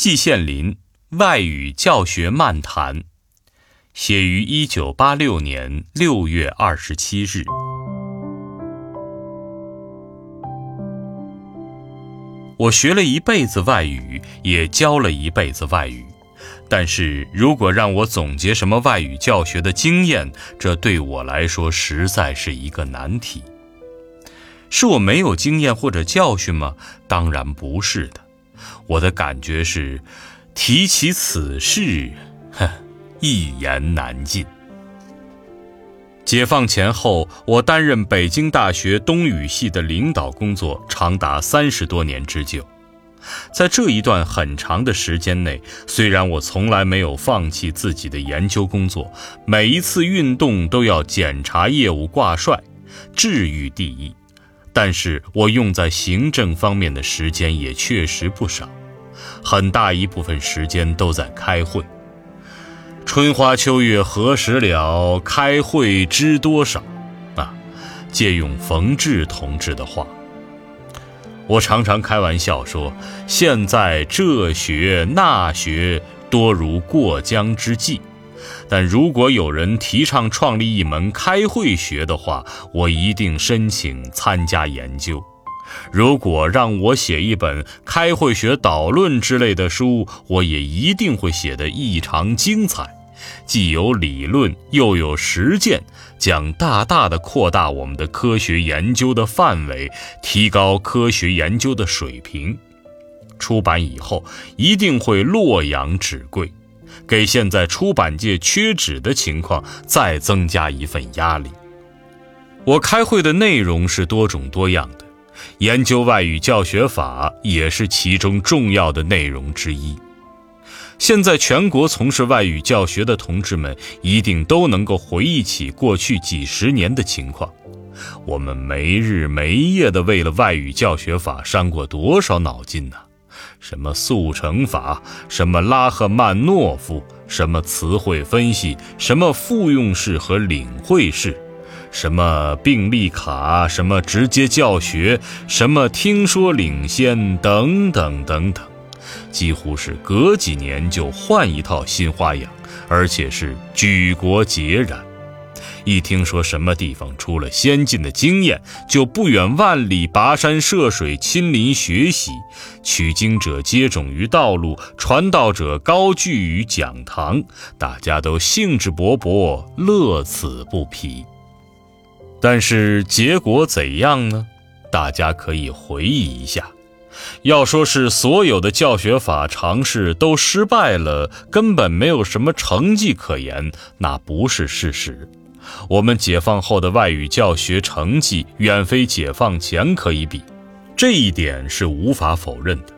季羡林外语教学漫谈，写于一九八六年六月二十七日。我学了一辈子外语，也教了一辈子外语，但是如果让我总结什么外语教学的经验，这对我来说实在是一个难题。是我没有经验或者教训吗？当然不是的。我的感觉是，提起此事，哼，一言难尽。解放前后，我担任北京大学东语系的领导工作，长达三十多年之久。在这一段很长的时间内，虽然我从来没有放弃自己的研究工作，每一次运动都要检查业务挂帅，治愈第一，但是我用在行政方面的时间也确实不少。很大一部分时间都在开会。春花秋月何时了？开会知多少？啊，借用冯至同志的话，我常常开玩笑说，现在这学那学多如过江之鲫。但如果有人提倡创立一门开会学的话，我一定申请参加研究。如果让我写一本开会学导论之类的书，我也一定会写得异常精彩，既有理论又有实践，将大大的扩大我们的科学研究的范围，提高科学研究的水平。出版以后一定会洛阳纸贵，给现在出版界缺纸的情况再增加一份压力。我开会的内容是多种多样的。研究外语教学法也是其中重要的内容之一。现在全国从事外语教学的同志们一定都能够回忆起过去几十年的情况。我们没日没夜地为了外语教学法伤过多少脑筋呢？什么速成法，什么拉赫曼诺夫，什么词汇分析，什么复用式和领会式。什么病例卡，什么直接教学，什么听说领先，等等等等，几乎是隔几年就换一套新花样，而且是举国皆然。一听说什么地方出了先进的经验，就不远万里跋山涉水亲临学习，取经者接踵于道路，传道者高聚于讲堂，大家都兴致勃勃，乐此不疲。但是结果怎样呢？大家可以回忆一下。要说是所有的教学法尝试都失败了，根本没有什么成绩可言，那不是事实。我们解放后的外语教学成绩远非解放前可以比，这一点是无法否认的。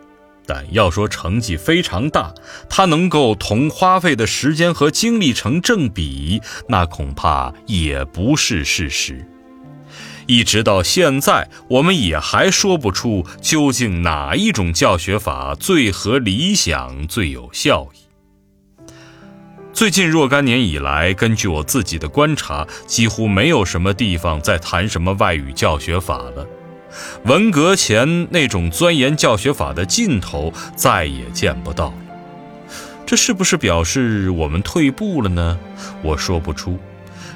但要说成绩非常大，它能够同花费的时间和精力成正比，那恐怕也不是事实。一直到现在，我们也还说不出究竟哪一种教学法最合理想、最有效益。最近若干年以来，根据我自己的观察，几乎没有什么地方在谈什么外语教学法了。文革前那种钻研教学法的劲头再也见不到了。这是不是表示我们退步了呢？我说不出。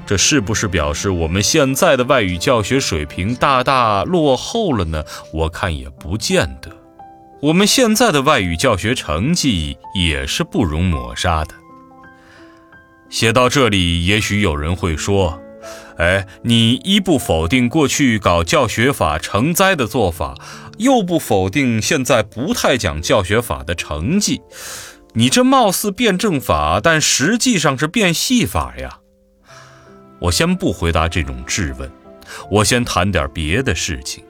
这是不是表示我们现在的外语教学水平大大落后了呢？我看也不见得。我们现在的外语教学成绩也是不容抹杀的。写到这里，也许有人会说：“哎，你一不否定过去搞教学法成灾的做法，又不否定现在不太讲教学法的成绩，你这貌似辩证法，但实际上是变戏法呀。”我先不回答这种质问，我先谈点别的事情。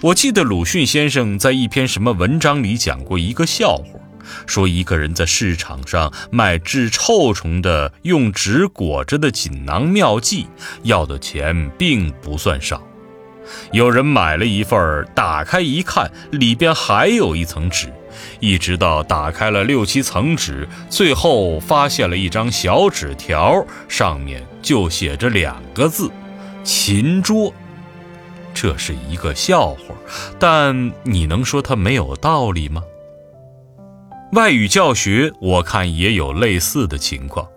我记得鲁迅先生在一篇什么文章里讲过一个笑话，说一个人在市场上卖治臭虫的用纸裹着的锦囊妙计，要的钱并不算少。有人买了一份，打开一看，里边还有一层纸。一直到打开了六七层纸，最后发现了一张小纸条，上面就写着两个字：“琴桌。”这是一个笑话，但你能说它没有道理吗？外语教学，我看也有类似的情况。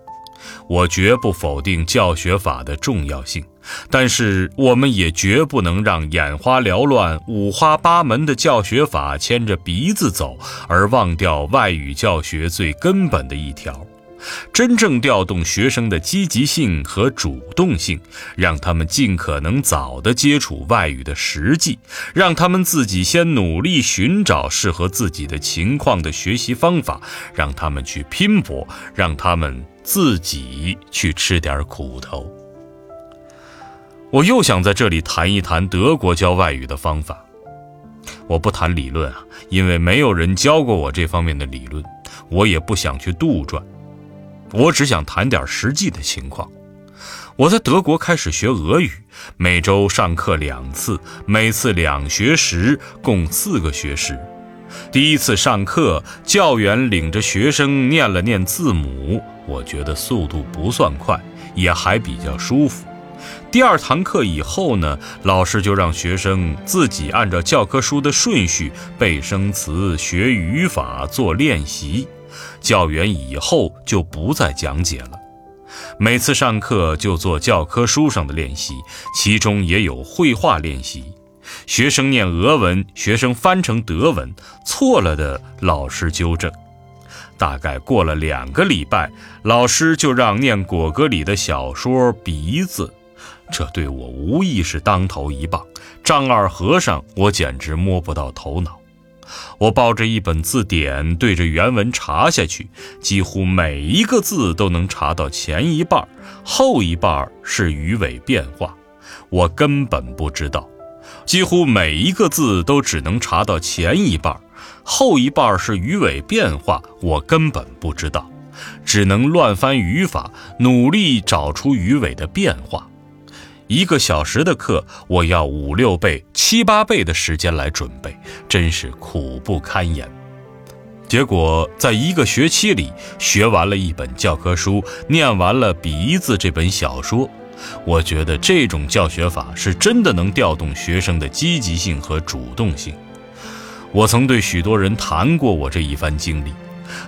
我绝不否定教学法的重要性，但是我们也绝不能让眼花缭乱、五花八门的教学法牵着鼻子走，而忘掉外语教学最根本的一条。真正调动学生的积极性和主动性，让他们尽可能早地接触外语的实际，让他们自己先努力寻找适合自己的情况的学习方法，让他们去拼搏，让他们自己去吃点苦头。我又想在这里谈一谈德国教外语的方法。我不谈理论啊，因为没有人教过我这方面的理论，我也不想去杜撰。我只想谈点实际的情况。我在德国开始学俄语，每周上课两次，每次两学时，共四个学时。第一次上课，教员领着学生念了念字母，我觉得速度不算快，也还比较舒服。第二堂课以后呢，老师就让学生自己按照教科书的顺序背生词、学语法、做练习。教员以后就不再讲解了，每次上课就做教科书上的练习，其中也有绘画练习。学生念俄文，学生翻成德文，错了的老师纠正。大概过了两个礼拜，老师就让念果戈里的小说《鼻子》，这对我无疑是当头一棒。丈二和尚，我简直摸不到头脑。我抱着一本字典，对着原文查下去，几乎每一个字都能查到前一半，后一半是鱼尾变化，我根本不知道。几乎每一个字都只能查到前一半，后一半是鱼尾变化，我根本不知道，只能乱翻语法，努力找出鱼尾的变化。一个小时的课，我要五六倍、七八倍的时间来准备，真是苦不堪言。结果在一个学期里学完了一本教科书，念完了《鼻子》这本小说。我觉得这种教学法是真的能调动学生的积极性和主动性。我曾对许多人谈过我这一番经历。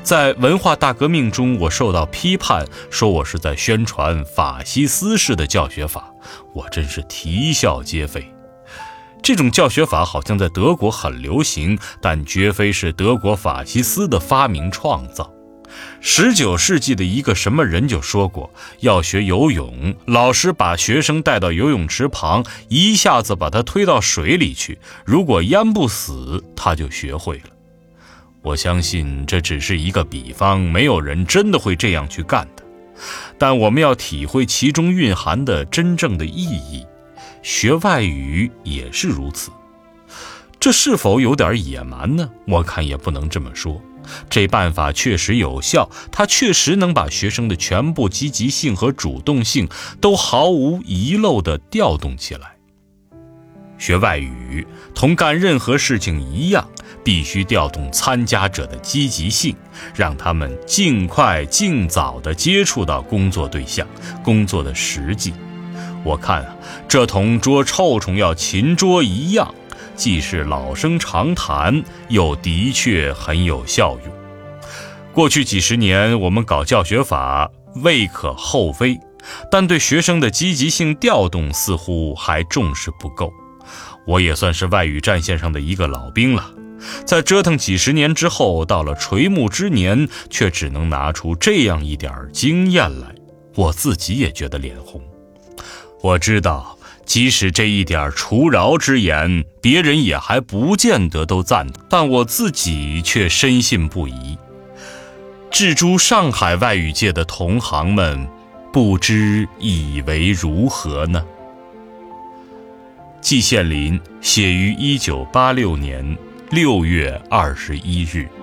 在文化大革命中，我受到批判，说我是在宣传法西斯式的教学法，我真是啼笑皆非。这种教学法好像在德国很流行，但绝非是德国法西斯的发明创造。十九世纪的一个什么人就说过，要学游泳，老师把学生带到游泳池旁，一下子把他推到水里去，如果淹不死，他就学会了。我相信这只是一个比方，没有人真的会这样去干的。但我们要体会其中蕴含的真正的意义。学外语也是如此。这是否有点野蛮呢？我看也不能这么说。这办法确实有效，它确实能把学生的全部积极性和主动性都毫无遗漏地调动起来。学外语同干任何事情一样。必须调动参加者的积极性，让他们尽快、尽早地接触到工作对象、工作的实际。我看啊，这同捉臭虫要勤捉一样，既是老生常谈，又的确很有效用。过去几十年，我们搞教学法未可厚非，但对学生的积极性调动似乎还重视不够。我也算是外语战线上的一个老兵了。在折腾几十年之后，到了垂暮之年，却只能拿出这样一点经验来，我自己也觉得脸红。我知道，即使这一点除饶之言，别人也还不见得都赞同，但我自己却深信不疑。至诸上海外语界的同行们，不知以为如何呢？季羡林写于一九八六年。六月二十一日。